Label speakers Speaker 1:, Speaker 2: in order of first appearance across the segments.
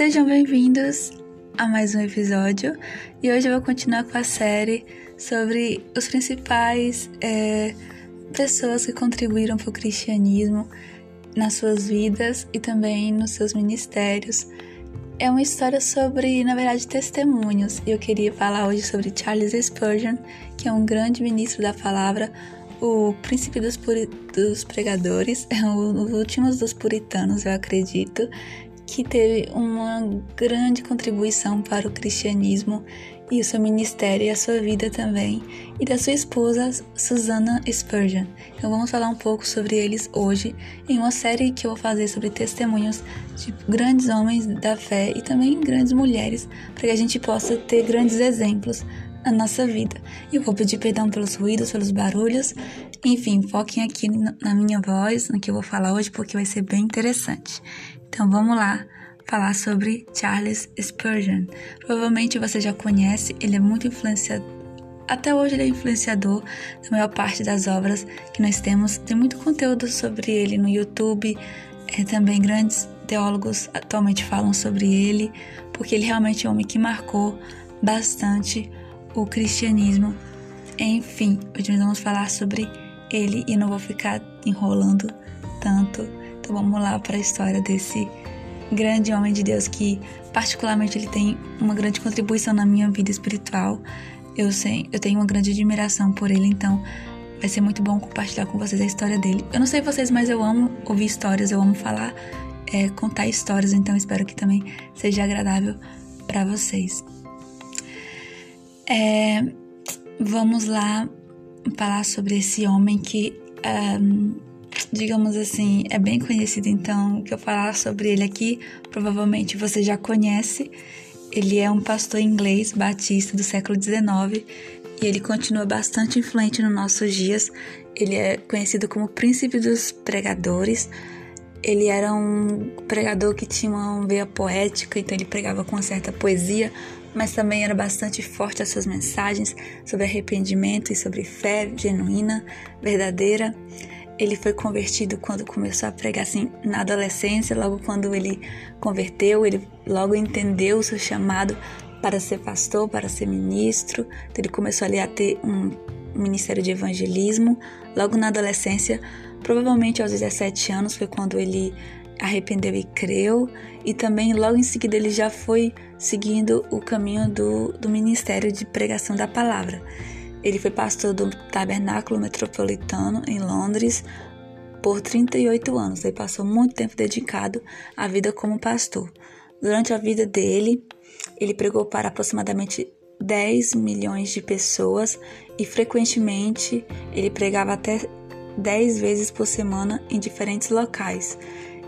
Speaker 1: Sejam bem-vindos a mais um episódio. E hoje eu vou continuar com a série sobre os principais é, pessoas que contribuíram para o cristianismo nas suas vidas e também nos seus ministérios. É uma história sobre, na verdade, testemunhos. E eu queria falar hoje sobre Charles Spurgeon, que é um grande ministro da palavra, o príncipe dos, dos pregadores, é um dos últimos dos puritanos, eu acredito, que teve uma grande contribuição para o cristianismo e o seu ministério e a sua vida também, e da sua esposa Susana Spurgeon. Então vamos falar um pouco sobre eles hoje em uma série que eu vou fazer sobre testemunhos de grandes homens da fé e também grandes mulheres, para que a gente possa ter grandes exemplos na nossa vida. Eu vou pedir perdão pelos ruídos, pelos barulhos. Enfim, foquem aqui na minha voz, no que eu vou falar hoje, porque vai ser bem interessante. Então vamos lá falar sobre Charles Spurgeon. Provavelmente você já conhece, ele é muito influenciado. Até hoje ele é influenciador da maior parte das obras que nós temos. Tem muito conteúdo sobre ele no YouTube. É, também grandes teólogos atualmente falam sobre ele, porque ele realmente é um homem que marcou bastante o cristianismo. Enfim, hoje nós vamos falar sobre ele e não vou ficar enrolando tanto vamos lá para a história desse grande homem de Deus que particularmente ele tem uma grande contribuição na minha vida espiritual. Eu sei, eu tenho uma grande admiração por ele, então vai ser muito bom compartilhar com vocês a história dele. Eu não sei vocês, mas eu amo ouvir histórias, eu amo falar, é, contar histórias, então espero que também seja agradável para vocês. É, vamos lá falar sobre esse homem que um, digamos assim, é bem conhecido, então o que eu falar sobre ele aqui, provavelmente você já conhece. Ele é um pastor inglês batista do século XIX e ele continua bastante influente nos nossos dias. Ele é conhecido como príncipe dos pregadores. Ele era um pregador que tinha uma veia poética, então ele pregava com certa poesia, mas também era bastante forte as suas mensagens sobre arrependimento e sobre fé genuína, verdadeira ele foi convertido quando começou a pregar assim na adolescência, logo quando ele converteu, ele logo entendeu o seu chamado para ser pastor, para ser ministro. Então, ele começou ali a ter um ministério de evangelismo. Logo na adolescência, provavelmente aos 17 anos, foi quando ele arrependeu e creu. E também logo em seguida ele já foi seguindo o caminho do, do ministério de pregação da palavra. Ele foi pastor do Tabernáculo Metropolitano em Londres por 38 anos. Ele passou muito tempo dedicado à vida como pastor. Durante a vida dele, ele pregou para aproximadamente 10 milhões de pessoas e frequentemente ele pregava até 10 vezes por semana em diferentes locais.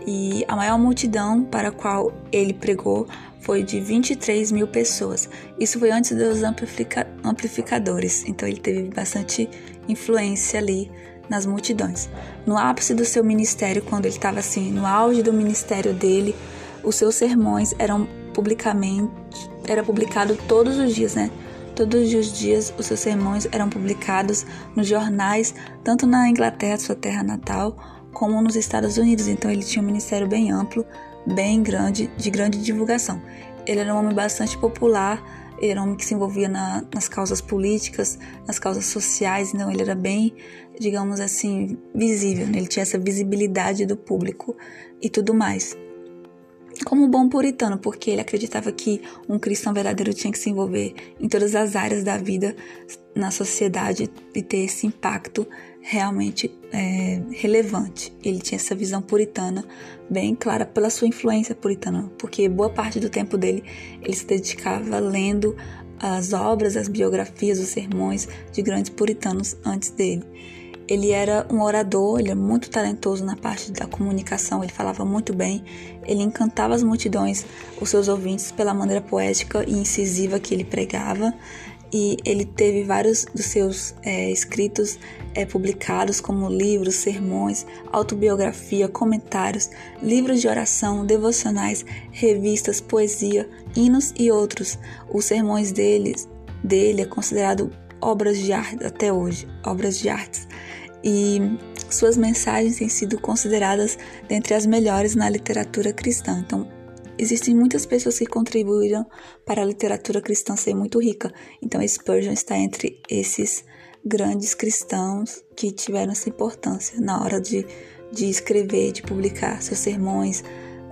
Speaker 1: E a maior multidão para a qual ele pregou foi de 23 mil pessoas. Isso foi antes dos amplifica amplificadores, então ele teve bastante influência ali nas multidões. No ápice do seu ministério, quando ele estava assim, no auge do ministério dele, os seus sermões eram publicamente, era publicado todos os dias, né? Todos os dias os seus sermões eram publicados nos jornais, tanto na Inglaterra, sua terra natal, como nos Estados Unidos. Então ele tinha um ministério bem amplo bem grande, de grande divulgação. Ele era um homem bastante popular, ele era um homem que se envolvia na, nas causas políticas, nas causas sociais, então ele era bem, digamos assim, visível, né? ele tinha essa visibilidade do público e tudo mais. Como um bom puritano, porque ele acreditava que um cristão verdadeiro tinha que se envolver em todas as áreas da vida na sociedade e ter esse impacto realmente é, relevante. Ele tinha essa visão puritana bem clara pela sua influência puritana, porque boa parte do tempo dele ele se dedicava lendo as obras, as biografias, os sermões de grandes puritanos antes dele. Ele era um orador, ele é muito talentoso na parte da comunicação, ele falava muito bem, ele encantava as multidões, os seus ouvintes, pela maneira poética e incisiva que ele pregava e ele teve vários dos seus é, escritos é, publicados, como livros, sermões, autobiografia, comentários, livros de oração, devocionais, revistas, poesia, hinos e outros. Os sermões dele, dele é considerado obras de arte até hoje, obras de artes. E suas mensagens têm sido consideradas dentre as melhores na literatura cristã. Então, existem muitas pessoas que contribuíram para a literatura cristã ser muito rica. Então Spurgeon está entre esses grandes cristãos que tiveram essa importância na hora de, de escrever, de publicar seus sermões,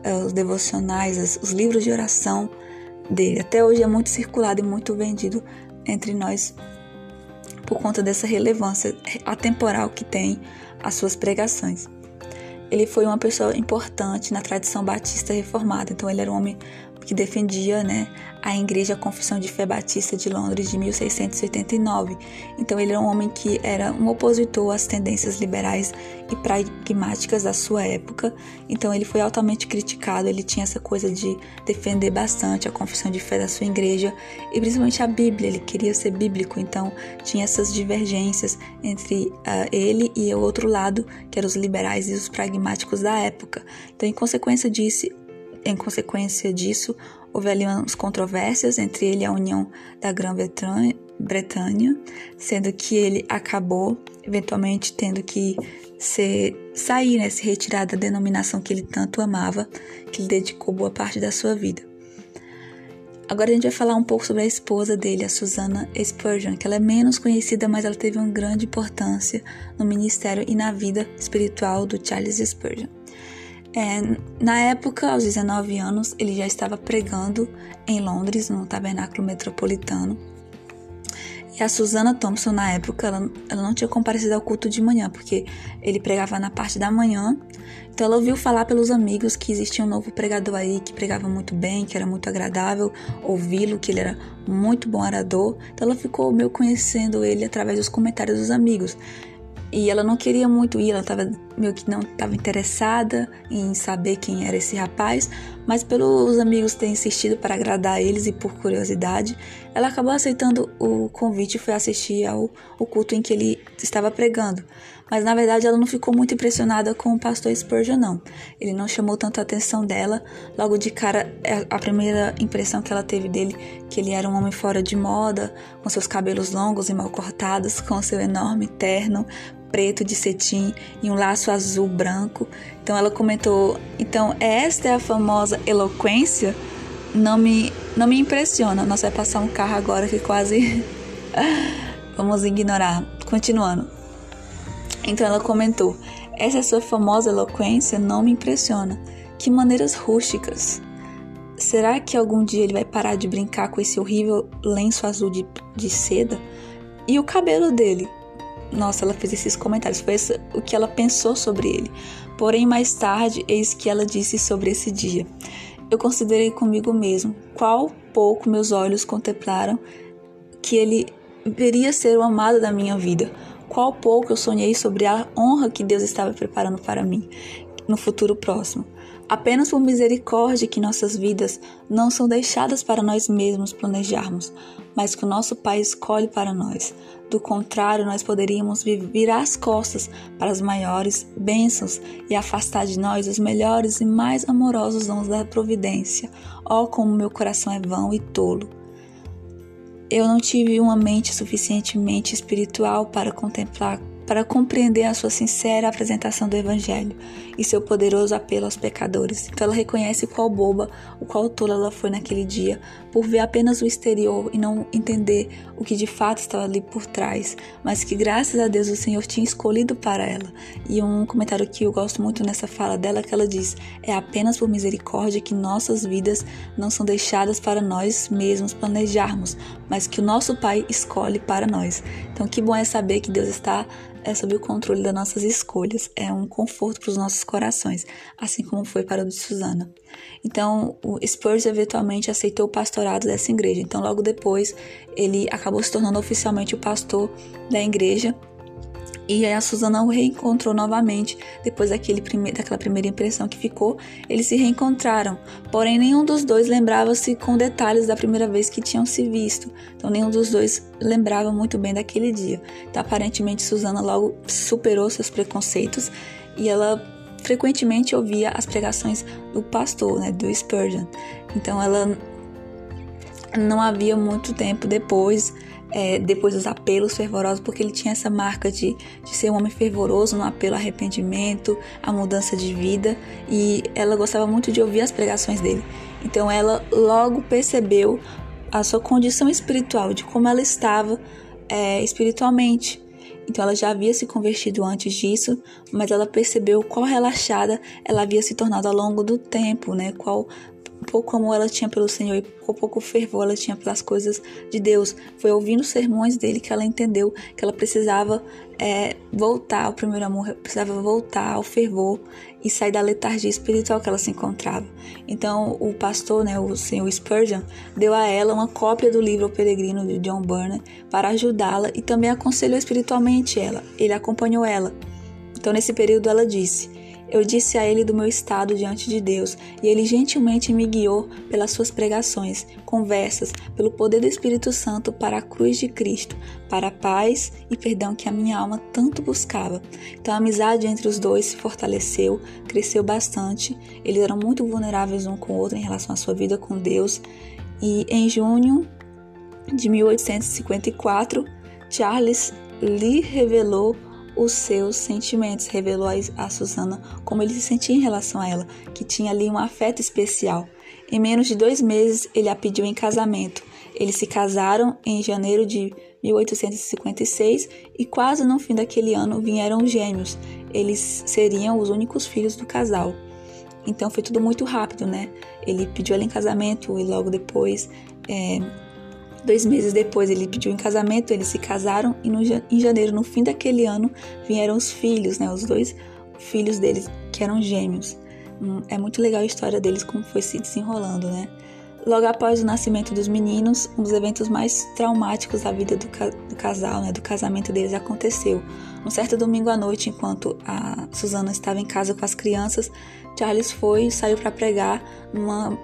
Speaker 1: eh, os devocionais, os livros de oração dele. Até hoje é muito circulado e muito vendido entre nós por conta dessa relevância atemporal que tem as suas pregações. Ele foi uma pessoa importante na tradição batista reformada, então ele era um homem que defendia né, a Igreja Confissão de Fé Batista de Londres de 1689. Então ele era um homem que era um opositor às tendências liberais e pragmáticas da sua época. Então ele foi altamente criticado, ele tinha essa coisa de defender bastante a confissão de fé da sua igreja e principalmente a Bíblia, ele queria ser bíblico, então tinha essas divergências entre uh, ele e o outro lado, que eram os liberais e os pragmáticos da época. Então, em consequência disso, em consequência disso, houve ali umas controvérsias entre ele e a União da Grã-Bretanha, sendo que ele acabou eventualmente tendo que ser, sair, né, se retirar da denominação que ele tanto amava, que ele dedicou boa parte da sua vida. Agora a gente vai falar um pouco sobre a esposa dele, a Susana Spurgeon, que ela é menos conhecida, mas ela teve uma grande importância no ministério e na vida espiritual do Charles Spurgeon. É, na época, aos 19 anos, ele já estava pregando em Londres, no tabernáculo metropolitano. E a Susana Thompson, na época, ela, ela não tinha comparecido ao culto de manhã, porque ele pregava na parte da manhã. Então, ela ouviu falar pelos amigos que existia um novo pregador aí, que pregava muito bem, que era muito agradável ouvi-lo, que ele era muito bom orador. Então, ela ficou meio conhecendo ele através dos comentários dos amigos. E ela não queria muito ir, ela estava meio que não estava interessada em saber quem era esse rapaz, mas pelos amigos terem insistido para agradar eles e por curiosidade, ela acabou aceitando o convite e foi assistir ao, culto em que ele estava pregando. Mas na verdade ela não ficou muito impressionada com o pastor Spurgeon, não. Ele não chamou tanto a atenção dela. Logo de cara, é a primeira impressão que ela teve dele, que ele era um homem fora de moda, com seus cabelos longos e mal cortados, com seu enorme terno, preto de cetim e um laço azul branco. Então ela comentou: "Então esta é a famosa eloquência? Não me não me impressiona. Nossa, vai passar um carro agora que quase vamos ignorar. Continuando. Então ela comentou: "Essa sua famosa eloquência não me impressiona. Que maneiras rústicas. Será que algum dia ele vai parar de brincar com esse horrível lenço azul de, de seda? E o cabelo dele? Nossa, ela fez esses comentários, foi o que ela pensou sobre ele. Porém, mais tarde, eis que ela disse sobre esse dia. Eu considerei comigo mesmo qual pouco meus olhos contemplaram que ele veria ser o amado da minha vida. Qual pouco eu sonhei sobre a honra que Deus estava preparando para mim no futuro próximo. Apenas por misericórdia que nossas vidas não são deixadas para nós mesmos planejarmos, mas que o nosso Pai escolhe para nós. Do contrário, nós poderíamos virar as costas para as maiores bênçãos e afastar de nós os melhores e mais amorosos dons da providência. Oh, como meu coração é vão e tolo! Eu não tive uma mente suficientemente espiritual para contemplar para compreender a sua sincera apresentação do Evangelho e seu poderoso apelo aos pecadores. Então ela reconhece qual boba, o qual tola ela foi naquele dia, por ver apenas o exterior e não entender o que de fato estava ali por trás, mas que graças a Deus o Senhor tinha escolhido para ela. E um comentário que eu gosto muito nessa fala dela que ela diz: "É apenas por misericórdia que nossas vidas não são deixadas para nós mesmos planejarmos, mas que o nosso Pai escolhe para nós". Então que bom é saber que Deus está é sob o controle das nossas escolhas, é um conforto para os nossos corações, assim como foi para o de Susana. Então, o Spurs eventualmente aceitou o pastorado dessa igreja. Então, logo depois, ele acabou se tornando oficialmente o pastor da igreja e a Susana o reencontrou novamente depois daquele prime daquela primeira impressão que ficou. Eles se reencontraram, porém nenhum dos dois lembrava-se com detalhes da primeira vez que tinham se visto. Então nenhum dos dois lembrava muito bem daquele dia. Então aparentemente Susana logo superou seus preconceitos e ela frequentemente ouvia as pregações do pastor, né, do Spurgeon. Então ela não havia muito tempo depois é, depois dos apelos fervorosos, porque ele tinha essa marca de, de ser um homem fervoroso no apelo ao arrependimento, à mudança de vida, e ela gostava muito de ouvir as pregações dele. Então ela logo percebeu a sua condição espiritual, de como ela estava é, espiritualmente. Então ela já havia se convertido antes disso, mas ela percebeu qual relaxada ela havia se tornado ao longo do tempo, né? Qual pouco amor ela tinha pelo Senhor e pouco, pouco fervor ela tinha pelas coisas de Deus. Foi ouvindo os sermões dele que ela entendeu que ela precisava é, voltar ao primeiro amor, precisava voltar ao fervor e sair da letargia espiritual que ela se encontrava. Então o pastor, né, o Senhor Spurgeon, deu a ela uma cópia do livro O Peregrino de John Burner para ajudá-la e também aconselhou espiritualmente ela. Ele acompanhou ela. Então nesse período ela disse eu disse a ele do meu estado diante de Deus, e ele gentilmente me guiou pelas suas pregações, conversas, pelo poder do Espírito Santo para a cruz de Cristo, para a paz e perdão que a minha alma tanto buscava. Então a amizade entre os dois se fortaleceu, cresceu bastante. Eles eram muito vulneráveis um com o outro em relação à sua vida com Deus. E em junho de 1854, Charles lhe revelou os seus sentimentos, revelou a Susana como ele se sentia em relação a ela, que tinha ali um afeto especial. Em menos de dois meses, ele a pediu em casamento. Eles se casaram em janeiro de 1856 e quase no fim daquele ano vieram gêmeos. Eles seriam os únicos filhos do casal. Então foi tudo muito rápido, né? Ele pediu ela em casamento e logo depois é, Dois meses depois ele pediu em casamento, eles se casaram e no, em janeiro, no fim daquele ano, vieram os filhos, né? Os dois filhos deles, que eram gêmeos. Hum, é muito legal a história deles, como foi se desenrolando, né? Logo após o nascimento dos meninos, um dos eventos mais traumáticos da vida do, ca do casal, né, do casamento deles, aconteceu. Um certo domingo à noite, enquanto a Susana estava em casa com as crianças, Charles foi e saiu para pregar numa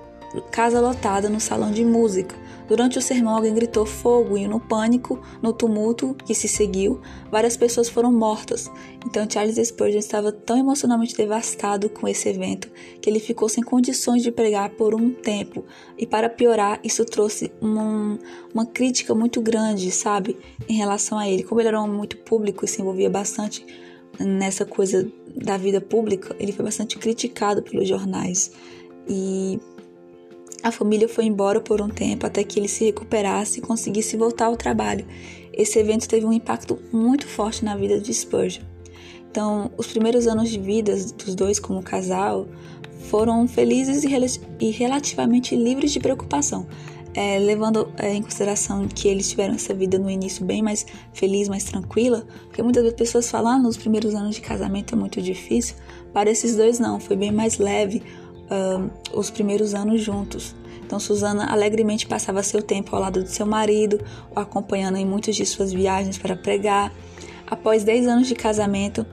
Speaker 1: casa lotada no salão de música. Durante o sermão, alguém gritou fogo e, no pânico, no tumulto que se seguiu, várias pessoas foram mortas. Então, Charles Spurgeon estava tão emocionalmente devastado com esse evento que ele ficou sem condições de pregar por um tempo. E, para piorar, isso trouxe uma, uma crítica muito grande, sabe, em relação a ele. Como ele era um muito público e se envolvia bastante nessa coisa da vida pública, ele foi bastante criticado pelos jornais. E a família foi embora por um tempo até que ele se recuperasse e conseguisse voltar ao trabalho. Esse evento teve um impacto muito forte na vida de Spurgeon. Então, os primeiros anos de vida dos dois como casal foram felizes e, rel e relativamente livres de preocupação, é, levando é, em consideração que eles tiveram essa vida no início bem mais feliz, mais tranquila, porque muitas pessoas falam ah, nos primeiros anos de casamento é muito difícil. Para esses dois não, foi bem mais leve, uh, os primeiros anos juntos. Então, Susana alegremente passava seu tempo ao lado de seu marido, o acompanhando em muitas de suas viagens para pregar. Após 10 anos de casamento,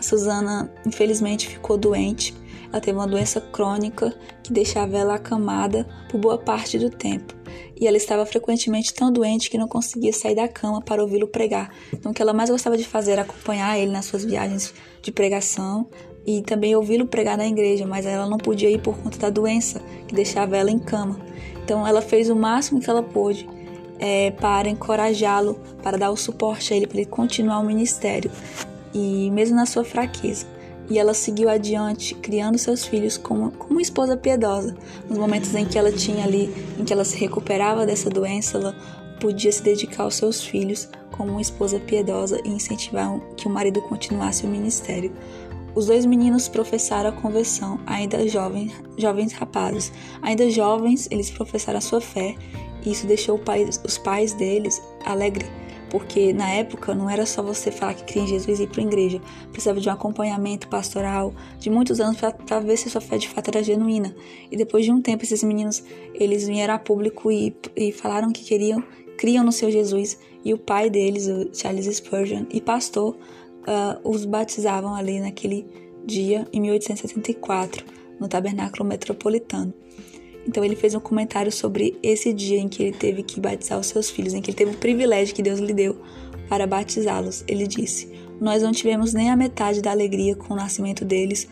Speaker 1: Susana infelizmente ficou doente. Ela teve uma doença crônica que deixava ela acamada por boa parte do tempo. E ela estava frequentemente tão doente que não conseguia sair da cama para ouvi-lo pregar. Então, o que ela mais gostava de fazer era acompanhar ele nas suas viagens de pregação, e também ouvi-lo pregar na igreja, mas ela não podia ir por conta da doença que deixava ela em cama. Então ela fez o máximo que ela pôde é, para encorajá-lo, para dar o suporte a ele, para ele continuar o ministério, e mesmo na sua fraqueza. E ela seguiu adiante, criando seus filhos como, como esposa piedosa. Nos momentos em que ela tinha ali, em que ela se recuperava dessa doença, ela podia se dedicar aos seus filhos como uma esposa piedosa e incentivar que o marido continuasse o ministério. Os dois meninos professaram a conversão, ainda jovens, jovens rapazes. Ainda jovens, eles professaram a sua fé, e isso deixou pai, os pais deles alegres, porque na época não era só você falar que cria em Jesus e ir para a igreja, precisava de um acompanhamento pastoral de muitos anos para ver se sua fé de fato era genuína. E depois de um tempo, esses meninos eles vieram a público e, e falaram que queriam, criam no seu Jesus, e o pai deles, o Charles Spurgeon, e pastor, uh, os batizavam ali naquele dia, em 1874, no Tabernáculo Metropolitano. Então ele fez um comentário sobre esse dia em que ele teve que batizar os seus filhos, em que ele teve o privilégio que Deus lhe deu para batizá-los. Ele disse: Nós não tivemos nem a metade da alegria com o nascimento deles,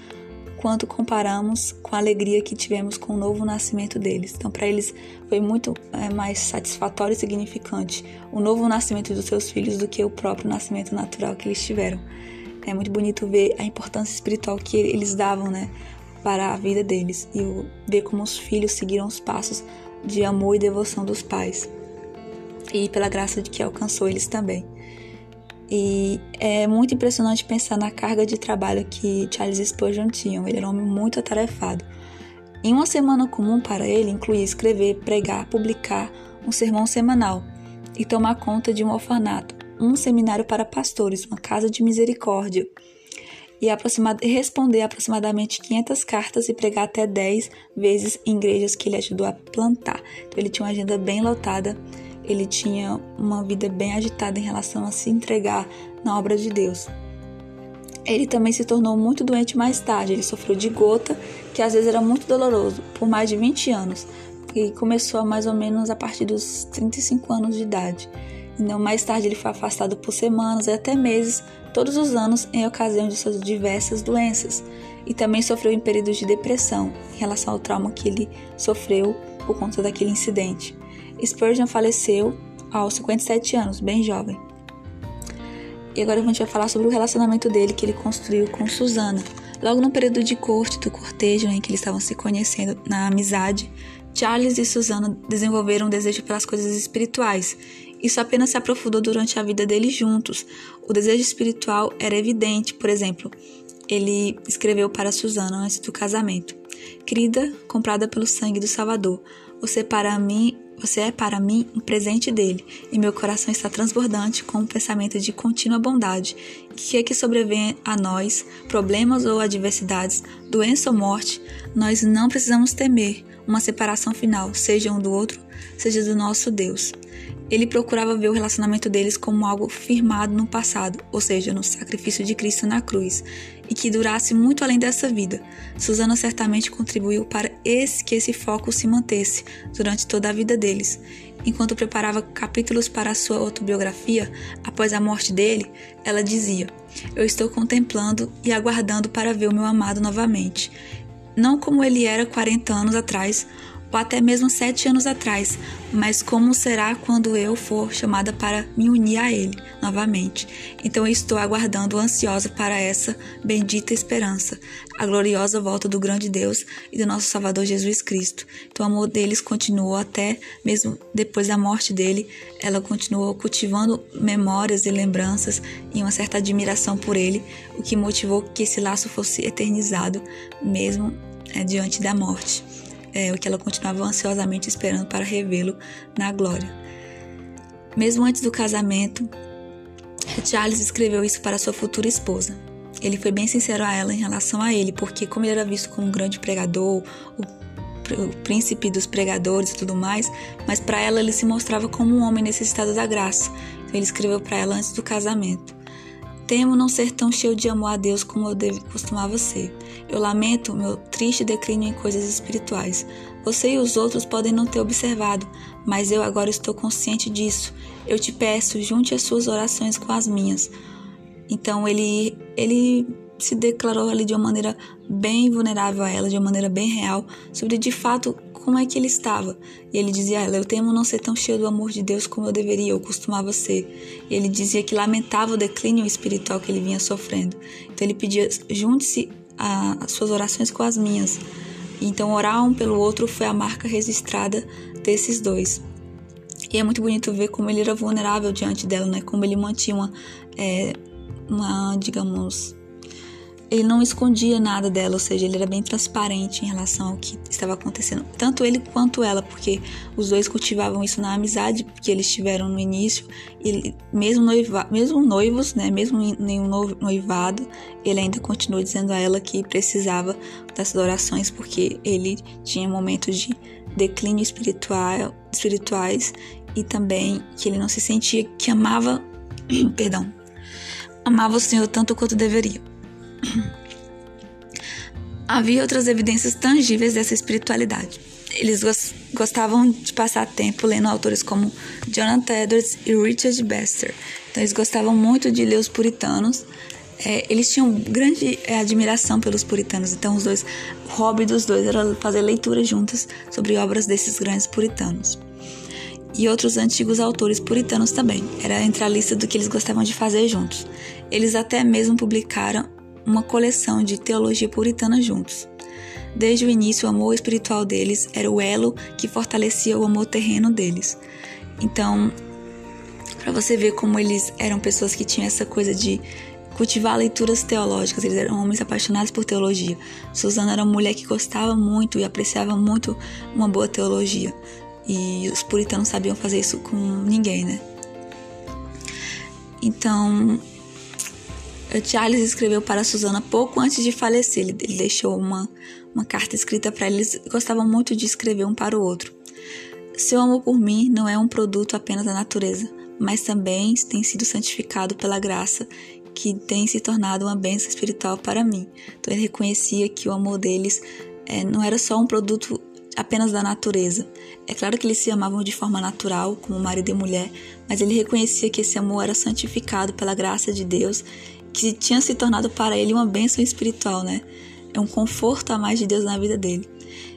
Speaker 1: quanto comparamos com a alegria que tivemos com o novo nascimento deles. Então, para eles foi muito é, mais satisfatório e significante o novo nascimento dos seus filhos do que o próprio nascimento natural que eles tiveram. É muito bonito ver a importância espiritual que eles davam, né, para a vida deles e ver como os filhos seguiram os passos de amor e devoção dos pais. E pela graça de que alcançou eles também. E é muito impressionante pensar na carga de trabalho que Charles Spurgeon tinha. Ele era um homem muito atarefado. Em uma semana comum para ele, incluía escrever, pregar, publicar um sermão semanal e tomar conta de um orfanato, um seminário para pastores, uma casa de misericórdia, e responder aproximadamente 500 cartas e pregar até 10 vezes em igrejas que ele ajudou a plantar. Então ele tinha uma agenda bem lotada, ele tinha uma vida bem agitada em relação a se entregar na obra de Deus. Ele também se tornou muito doente mais tarde. Ele sofreu de gota, que às vezes era muito doloroso, por mais de 20 anos, e começou mais ou menos a partir dos 35 anos de idade. Então, mais tarde ele foi afastado por semanas e até meses, todos os anos, em ocasião de suas diversas doenças. E também sofreu em períodos de depressão, em relação ao trauma que ele sofreu por conta daquele incidente. Spurgeon faleceu aos 57 anos, bem jovem. E agora a gente vai falar sobre o relacionamento dele que ele construiu com Susana. Logo no período de corte, do cortejo em que eles estavam se conhecendo na amizade, Charles e Susana desenvolveram um desejo pelas coisas espirituais. Isso apenas se aprofundou durante a vida deles juntos. O desejo espiritual era evidente, por exemplo, ele escreveu para Susana antes do casamento: Querida, comprada pelo sangue do Salvador, você para mim você é para mim um presente dele, e meu coração está transbordante com um pensamento de contínua bondade, que é que sobrevém a nós, problemas ou adversidades, doença ou morte, nós não precisamos temer, uma separação final, seja um do outro, seja do nosso Deus. Ele procurava ver o relacionamento deles como algo firmado no passado, ou seja, no sacrifício de Cristo na cruz, e que durasse muito além dessa vida. Susana certamente contribuiu para esse, que esse foco se mantesse durante toda a vida deles. Enquanto preparava capítulos para a sua autobiografia, após a morte dele, ela dizia: Eu estou contemplando e aguardando para ver o meu amado novamente não como ele era 40 anos atrás, ou até mesmo sete anos atrás, mas como será quando eu for chamada para me unir a Ele novamente. Então eu estou aguardando ansiosa para essa bendita esperança, a gloriosa volta do grande Deus e do nosso Salvador Jesus Cristo. Então o amor deles continuou até mesmo depois da morte dele, ela continuou cultivando memórias e lembranças e uma certa admiração por ele, o que motivou que esse laço fosse eternizado mesmo é, diante da morte, é, o que ela continuava ansiosamente esperando para revê-lo na glória. Mesmo antes do casamento, Charles escreveu isso para sua futura esposa. Ele foi bem sincero a ela em relação a ele, porque como ele era visto como um grande pregador, o o príncipe dos pregadores e tudo mais, mas para ela ele se mostrava como um homem necessitado da graça. Então ele escreveu para ela antes do casamento. Temo não ser tão cheio de amor a Deus como eu deve, costumava ser. Eu lamento meu triste declínio em coisas espirituais. Você e os outros podem não ter observado, mas eu agora estou consciente disso. Eu te peço, junte as suas orações com as minhas. Então ele ele se declarou ali de uma maneira bem vulnerável a ela, de uma maneira bem real, sobre de fato como é que ele estava. E ele dizia ela: Eu temo não ser tão cheio do amor de Deus como eu deveria, eu costumava ser. E ele dizia que lamentava o declínio espiritual que ele vinha sofrendo. Então ele pedia: junte-se as suas orações com as minhas. Então, orar um pelo outro foi a marca registrada desses dois. E é muito bonito ver como ele era vulnerável diante dela, né? Como ele mantinha uma, é, uma digamos, ele não escondia nada dela, ou seja, ele era bem transparente em relação ao que estava acontecendo, tanto ele quanto ela, porque os dois cultivavam isso na amizade que eles tiveram no início, e mesmo, noiva, mesmo noivos, né, mesmo em um noivado, ele ainda continuou dizendo a ela que precisava das orações, porque ele tinha momentos de declínio espiritual, espirituais e também que ele não se sentia que amava, perdão, amava o Senhor tanto quanto deveria. Havia outras evidências tangíveis dessa espiritualidade. Eles gostavam de passar tempo lendo autores como Jonathan Edwards e Richard Baxter. Então, eles gostavam muito de ler os puritanos. É, eles tinham grande é, admiração pelos puritanos. Então, os dois, o hobby dos dois era fazer leituras juntas sobre obras desses grandes puritanos. E outros antigos autores puritanos também. Era entre a lista do que eles gostavam de fazer juntos. Eles até mesmo publicaram uma coleção de teologia puritana juntos. Desde o início, o amor espiritual deles era o elo que fortalecia o amor terreno deles. Então, para você ver como eles eram pessoas que tinham essa coisa de cultivar leituras teológicas, eles eram homens apaixonados por teologia. Susana era uma mulher que gostava muito e apreciava muito uma boa teologia. E os puritanos sabiam fazer isso com ninguém, né? Então, Charles escreveu para Susana pouco antes de falecer. Ele, deixou uma, uma carta escrita para eles. Gostavam muito de escrever um para o outro. Seu amor por mim não é um produto apenas da natureza, mas também tem sido santificado pela graça que tem se tornado uma bênção espiritual para mim. Então ele reconhecia que o amor deles é, não era só um produto apenas da natureza. É claro que eles se amavam de forma natural, como marido e mulher, mas ele reconhecia que esse amor era santificado pela graça de Deus, que tinha se tornado para ele uma bênção espiritual, né? É um conforto a mais de Deus na vida dele.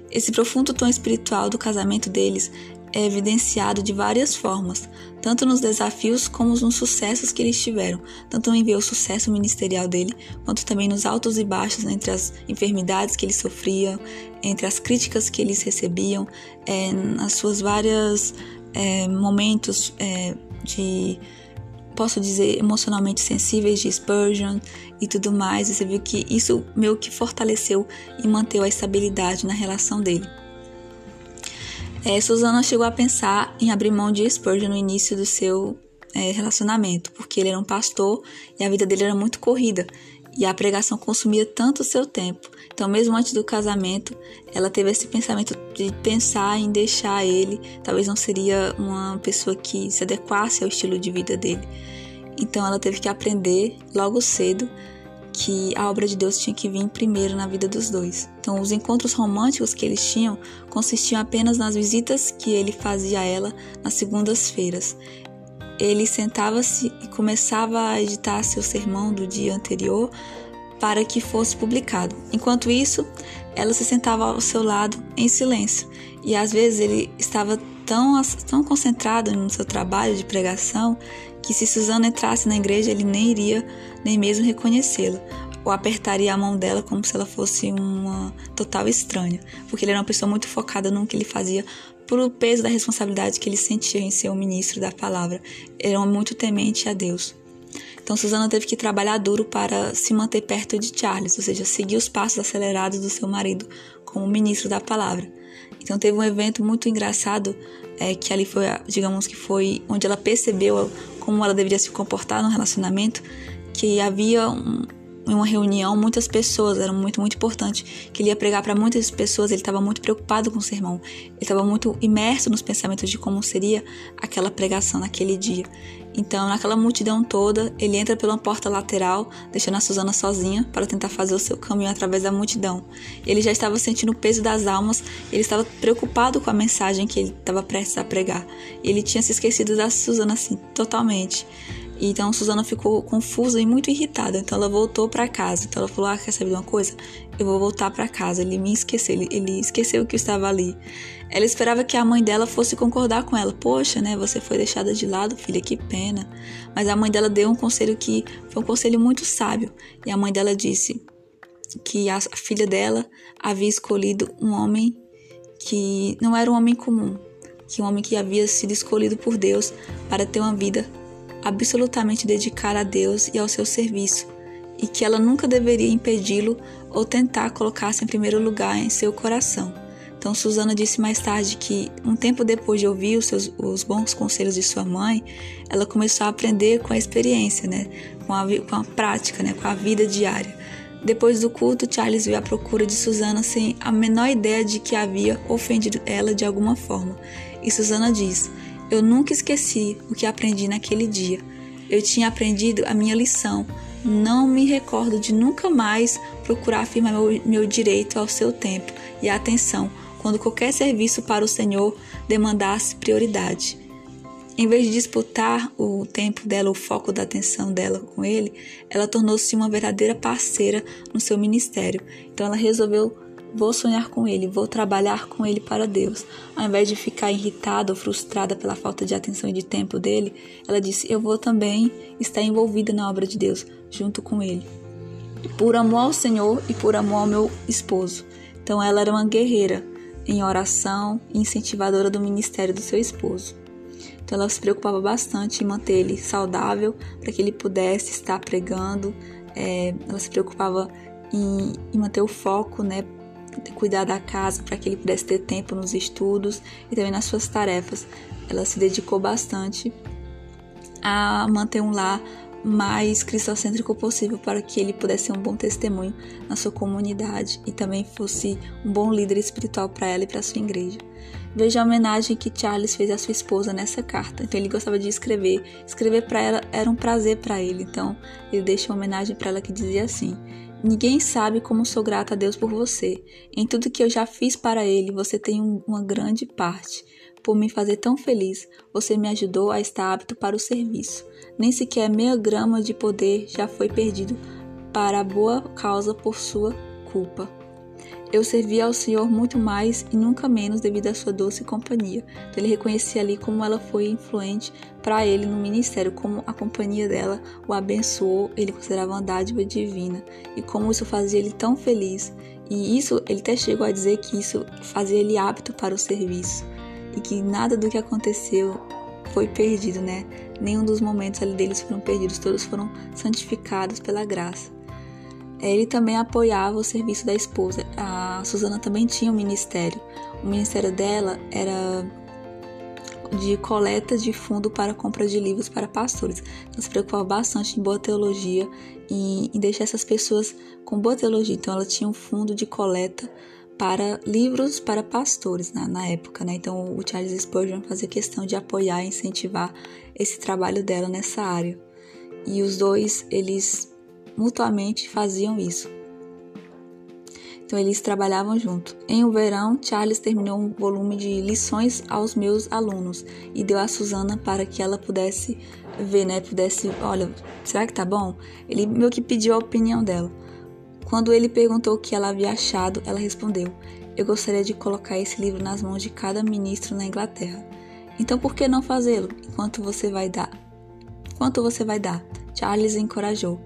Speaker 1: Esse profundo tom espiritual do casamento deles é evidenciado de várias formas, tanto nos desafios como nos sucessos que eles tiveram, tanto em ver o sucesso ministerial dele, quanto também nos altos e baixos entre as enfermidades que ele sofria, entre as críticas que eles recebiam, é, nas suas várias é, momentos é, de posso dizer emocionalmente sensíveis de Spurgeon e tudo mais. Você viu que isso meio que fortaleceu e manteve a estabilidade na relação dele. É, Susana chegou a pensar em abrir mão de Spurgeon no início do seu é, relacionamento, porque ele era um pastor e a vida dele era muito corrida e a pregação consumia tanto o seu tempo. Então, mesmo antes do casamento, ela teve esse pensamento de pensar em deixar ele. Talvez não seria uma pessoa que se adequasse ao estilo de vida dele. Então, ela teve que aprender logo cedo que a obra de Deus tinha que vir primeiro na vida dos dois. Então, os encontros românticos que eles tinham consistiam apenas nas visitas que ele fazia a ela nas segundas-feiras. Ele sentava-se e começava a editar seu sermão do dia anterior para que fosse publicado. Enquanto isso, ela se sentava ao seu lado em silêncio e às vezes ele estava tão, tão concentrado no seu trabalho de pregação que se Susana entrasse na igreja ele nem iria nem mesmo reconhecê-la, ou apertaria a mão dela como se ela fosse uma total estranha, porque ele era uma pessoa muito focada no que ele fazia por o peso da responsabilidade que ele sentia em ser o ministro da palavra. Era muito temente a Deus. Então Susana teve que trabalhar duro para se manter perto de Charles, ou seja, seguir os passos acelerados do seu marido como ministro da palavra. Então teve um evento muito engraçado é, que ali foi, digamos que foi onde ela percebeu como ela deveria se comportar no relacionamento, que havia um, em uma reunião muitas pessoas, era muito, muito importante, que ele ia pregar para muitas pessoas, ele estava muito preocupado com o sermão, ele estava muito imerso nos pensamentos de como seria aquela pregação naquele dia. Então, naquela multidão toda, ele entra pela porta lateral, deixando a Susana sozinha para tentar fazer o seu caminho através da multidão. Ele já estava sentindo o peso das almas, ele estava preocupado com a mensagem que ele estava prestes a pregar. Ele tinha se esquecido da Susana assim, totalmente. Então Susana ficou confusa e muito irritada. Então ela voltou para casa. Então ela falou: "Ah, quer saber de uma coisa? Eu vou voltar para casa". Ele me esqueceu, ele, ele esqueceu que eu estava ali. Ela esperava que a mãe dela fosse concordar com ela. Poxa, né? Você foi deixada de lado, filha, que pena. Mas a mãe dela deu um conselho que foi um conselho muito sábio. E a mãe dela disse que a filha dela havia escolhido um homem que não era um homem comum, que um homem que havia sido escolhido por Deus para ter uma vida absolutamente dedicada a Deus e ao seu serviço, e que ela nunca deveria impedi-lo ou tentar colocar-se em primeiro lugar em seu coração. Então, Susana disse mais tarde que, um tempo depois de ouvir os, seus, os bons conselhos de sua mãe, ela começou a aprender com a experiência, né? com, a, com a prática, né? com a vida diária. Depois do culto, Charles veio à procura de Susana sem a menor ideia de que havia ofendido ela de alguma forma. E Susana diz: eu nunca esqueci o que aprendi naquele dia. Eu tinha aprendido a minha lição. Não me recordo de nunca mais procurar afirmar meu, meu direito ao seu tempo e atenção quando qualquer serviço para o Senhor demandasse prioridade. Em vez de disputar o tempo dela, o foco da atenção dela com ele, ela tornou-se uma verdadeira parceira no seu ministério. Então ela resolveu Vou sonhar com ele, vou trabalhar com ele para Deus. Ao invés de ficar irritada ou frustrada pela falta de atenção e de tempo dele, ela disse: Eu vou também estar envolvida na obra de Deus, junto com ele. Por amor ao Senhor e por amor ao meu esposo. Então ela era uma guerreira em oração e incentivadora do ministério do seu esposo. Então ela se preocupava bastante em manter ele saudável para que ele pudesse estar pregando. É, ela se preocupava em, em manter o foco, né, cuidar da casa para que ele pudesse ter tempo nos estudos e também nas suas tarefas. Ela se dedicou bastante a manter um lar mais cristocêntrico possível para que ele pudesse ser um bom testemunho na sua comunidade e também fosse um bom líder espiritual para ela e para sua igreja. Veja a homenagem que Charles fez à sua esposa nessa carta. Então ele gostava de escrever. Escrever para ela era um prazer para ele. Então ele deixa uma homenagem para ela que dizia assim: Ninguém sabe como sou grata a Deus por você. Em tudo que eu já fiz para Ele, você tem uma grande parte. Por me fazer tão feliz, você me ajudou a estar apto para o serviço. Nem sequer meia grama de poder já foi perdido para a boa causa por sua culpa. Eu servia ao Senhor muito mais e nunca menos devido à sua doce companhia. Então, ele reconhecia ali como ela foi influente para ele no ministério, como a companhia dela o abençoou, ele considerava uma dádiva divina e como isso fazia ele tão feliz. E isso, ele até chegou a dizer que isso fazia ele apto para o serviço e que nada do que aconteceu foi perdido, né? Nenhum dos momentos ali deles foram perdidos, todos foram santificados pela graça. Ele também apoiava o serviço da esposa. A Susana também tinha um ministério. O ministério dela era de coleta de fundo para compra de livros para pastores. Ela se preocupava bastante em boa teologia e em deixar essas pessoas com boa teologia. Então, ela tinha um fundo de coleta para livros para pastores na, na época, né? Então, o Charles Spurgeon fazia questão de apoiar e incentivar esse trabalho dela nessa área. E os dois, eles mutuamente faziam isso. Então eles trabalhavam junto. Em um verão, Charles terminou um volume de lições aos meus alunos e deu a Susana para que ela pudesse ver, né? Pudesse, olha, será que tá bom? Ele meio que pediu a opinião dela. Quando ele perguntou o que ela havia achado, ela respondeu: Eu gostaria de colocar esse livro nas mãos de cada ministro na Inglaterra. Então por que não fazê-lo? Enquanto você vai dar? Quanto você vai dar? Charles encorajou.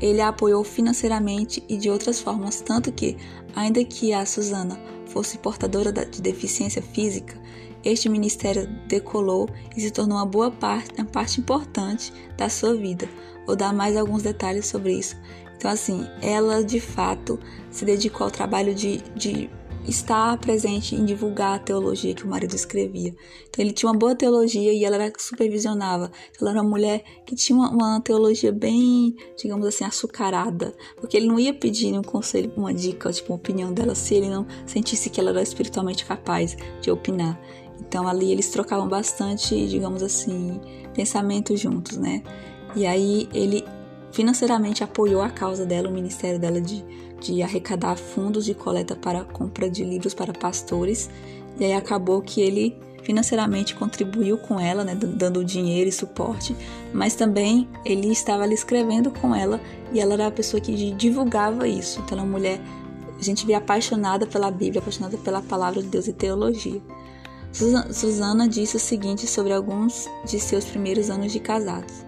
Speaker 1: Ele a apoiou financeiramente e de outras formas, tanto que, ainda que a Susana fosse portadora de deficiência física, este ministério decolou e se tornou uma boa parte, uma parte importante da sua vida. Vou dar mais alguns detalhes sobre isso. Então, assim, ela de fato se dedicou ao trabalho de, de estar presente em divulgar a teologia que o marido escrevia. Então ele tinha uma boa teologia e ela era supervisionava. Então, ela era uma mulher que tinha uma, uma, teologia bem, digamos assim, açucarada, porque ele não ia pedir um conselho, uma dica, tipo uma opinião dela se ele não sentisse que ela era espiritualmente capaz de opinar. Então ali eles trocavam bastante, digamos assim, pensamentos juntos, né? E aí ele financeiramente apoiou a causa dela, o ministério dela de de arrecadar fundos de coleta para compra de livros para pastores. E aí acabou que ele financeiramente contribuiu com ela, né, dando dinheiro e suporte, mas também ele estava ali escrevendo com ela e ela era a pessoa que divulgava isso. Então, ela é uma mulher, a gente vê apaixonada pela Bíblia, apaixonada pela palavra de Deus e teologia. Susana disse o seguinte sobre alguns de seus primeiros anos de casados: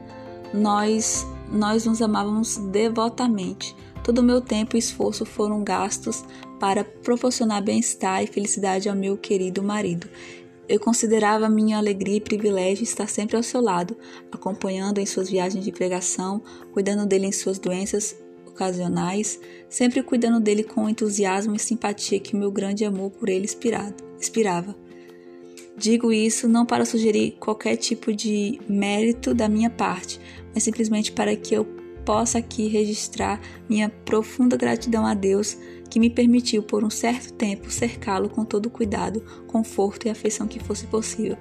Speaker 1: Nós, nós nos amávamos devotamente Todo o meu tempo e esforço foram gastos para proporcionar bem-estar e felicidade ao meu querido marido. Eu considerava minha alegria e privilégio estar sempre ao seu lado, acompanhando em suas viagens de pregação, cuidando dele em suas doenças ocasionais, sempre cuidando dele com o entusiasmo e simpatia que meu grande amor por ele inspirava. Digo isso não para sugerir qualquer tipo de mérito da minha parte, mas simplesmente para que eu possa aqui registrar minha profunda gratidão a Deus que me permitiu por um certo tempo cercá-lo com todo o cuidado, conforto e afeição que fosse possível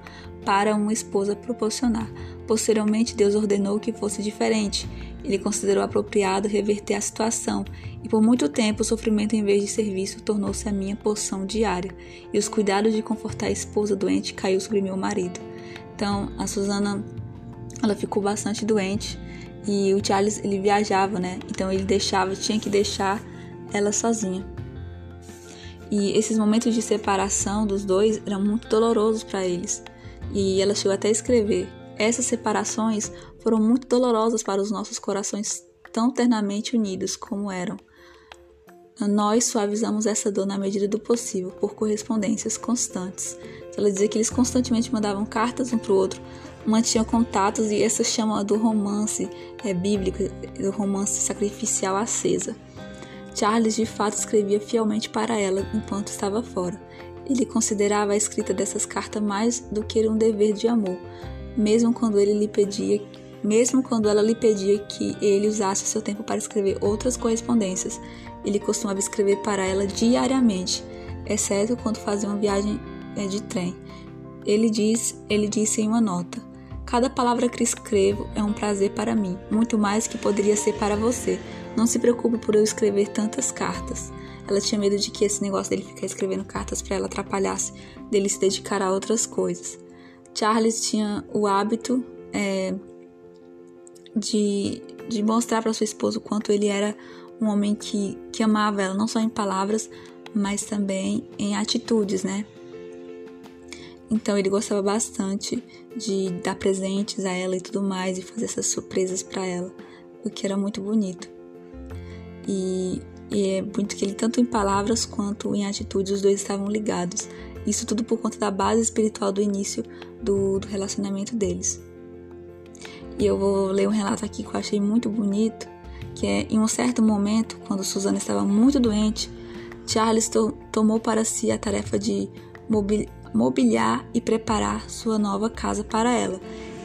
Speaker 1: para uma esposa proporcionar. Posteriormente, Deus ordenou que fosse diferente. Ele considerou apropriado reverter a situação, e por muito tempo o sofrimento em vez de serviço tornou-se a minha porção diária, e os cuidados de confortar a esposa doente caiu sobre meu marido. Então, a Susana, ela ficou bastante doente, e o Charles, ele viajava, né? Então ele deixava, tinha que deixar ela sozinha. E esses momentos de separação dos dois eram muito dolorosos para eles. E ela chegou até a escrever: Essas separações foram muito dolorosas para os nossos corações tão ternamente unidos como eram. Nós suavizamos essa dor na medida do possível, por correspondências constantes. Ela dizia que eles constantemente mandavam cartas um para o outro, mantinham contatos e essa chama do romance é, bíblico, do romance sacrificial acesa. Charles de fato escrevia fielmente para ela enquanto estava fora. Ele considerava a escrita dessas cartas mais do que um dever de amor, mesmo quando ele lhe pedia, mesmo quando ela lhe pedia que ele usasse seu tempo para escrever outras correspondências. Ele costumava escrever para ela diariamente, exceto quando fazia uma viagem é, de trem. Ele diz, ele disse em uma nota: Cada palavra que escrevo é um prazer para mim, muito mais que poderia ser para você. Não se preocupe por eu escrever tantas cartas. Ela tinha medo de que esse negócio dele ficar escrevendo cartas para ela atrapalhasse dele se dedicar a outras coisas. Charles tinha o hábito é, de, de mostrar para sua esposa o quanto ele era um homem que, que amava ela, não só em palavras, mas também em atitudes, né? Então ele gostava bastante de dar presentes a ela e tudo mais, e fazer essas surpresas para ela, o que era muito bonito. E, e é muito que ele, tanto em palavras quanto em atitudes, os dois estavam ligados. Isso tudo por conta da base espiritual do início do, do relacionamento deles. E eu vou ler um relato aqui que eu achei muito bonito, que é em um certo momento, quando Susana estava muito doente, Charles to tomou para si a tarefa de mobiliar e preparar sua nova casa para ela.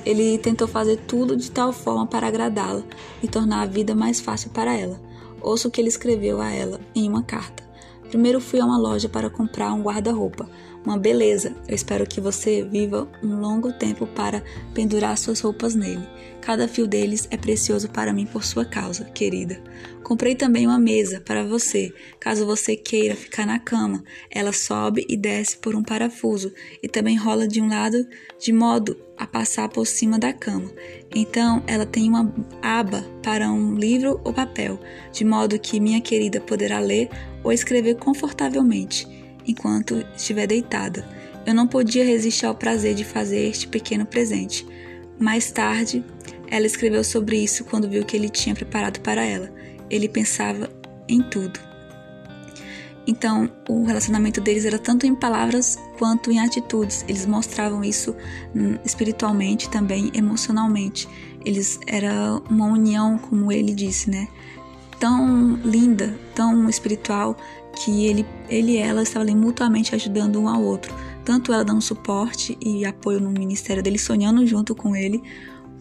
Speaker 1: Ele tentou fazer tudo de tal forma para agradá-la e tornar a vida mais fácil para ela. Ouça o que ele escreveu a ela em uma carta. Primeiro fui a uma loja para comprar um guarda-roupa. Uma beleza. Eu espero que você viva um longo tempo para pendurar suas roupas nele. Cada fio deles é precioso para mim por sua causa, querida. Comprei também uma mesa para você, caso você queira ficar na cama. Ela sobe e desce por um parafuso e também rola de um lado de modo a passar por cima da cama. Então, ela tem uma aba para um livro ou papel, de modo que minha querida poderá ler ou escrever confortavelmente enquanto estiver deitada. Eu não podia resistir ao prazer de fazer este pequeno presente. Mais tarde, ela escreveu sobre isso quando viu que ele tinha preparado para ela. Ele pensava em tudo. Então, o relacionamento deles era tanto em palavras quanto em atitudes. Eles mostravam isso hum, espiritualmente, também emocionalmente. Eles era uma união, como ele disse, né? Tão linda, tão espiritual que ele, ele e ela estavam ali mutuamente ajudando um ao outro. Tanto ela dando suporte e apoio no ministério dele, sonhando junto com ele,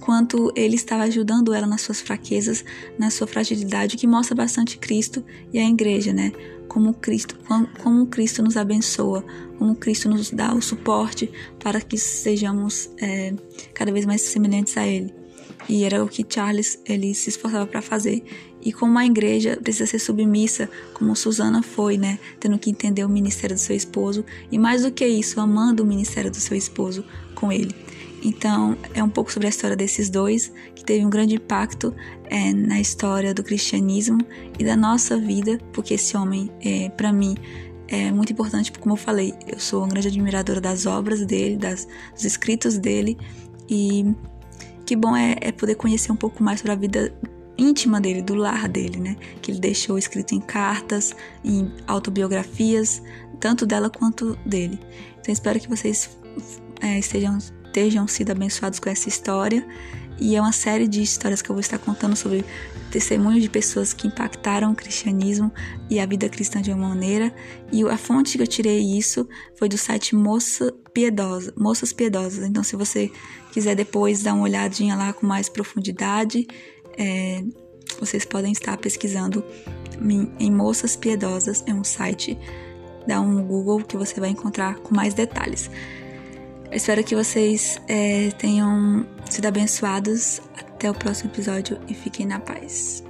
Speaker 1: quanto ele estava ajudando ela nas suas fraquezas, na sua fragilidade, o que mostra bastante Cristo e a igreja, né? Como Cristo, como Cristo nos abençoa, como Cristo nos dá o suporte para que sejamos é, cada vez mais semelhantes a Ele. E era o que Charles ele se esforçava para fazer e como a igreja precisa ser submissa, como Susana foi, né? Tendo que entender o ministério do seu esposo e mais do que isso, amando o ministério do seu esposo com ele. Então, é um pouco sobre a história desses dois, que teve um grande impacto é, na história do cristianismo e da nossa vida, porque esse homem, é, para mim, é muito importante, como eu falei, eu sou uma grande admiradora das obras dele, das, dos escritos dele, e que bom é, é poder conhecer um pouco mais sobre a vida íntima dele, do lar dele, né? Que ele deixou escrito em cartas, em autobiografias, tanto dela quanto dele. Então espero que vocês é, estejam, estejam sido abençoados com essa história. E é uma série de histórias que eu vou estar contando sobre testemunhos de pessoas que impactaram o cristianismo e a vida cristã de uma maneira. E a fonte que eu tirei isso foi do site Moça Piedosa, Moças Piedosas. Então, se você quiser depois dar uma olhadinha lá com mais profundidade, é, vocês podem estar pesquisando em Moças Piedosas, é um site, dá um Google que você vai encontrar com mais detalhes. Eu espero que vocês é, tenham sido abençoados. Até o próximo episódio e fiquem na paz.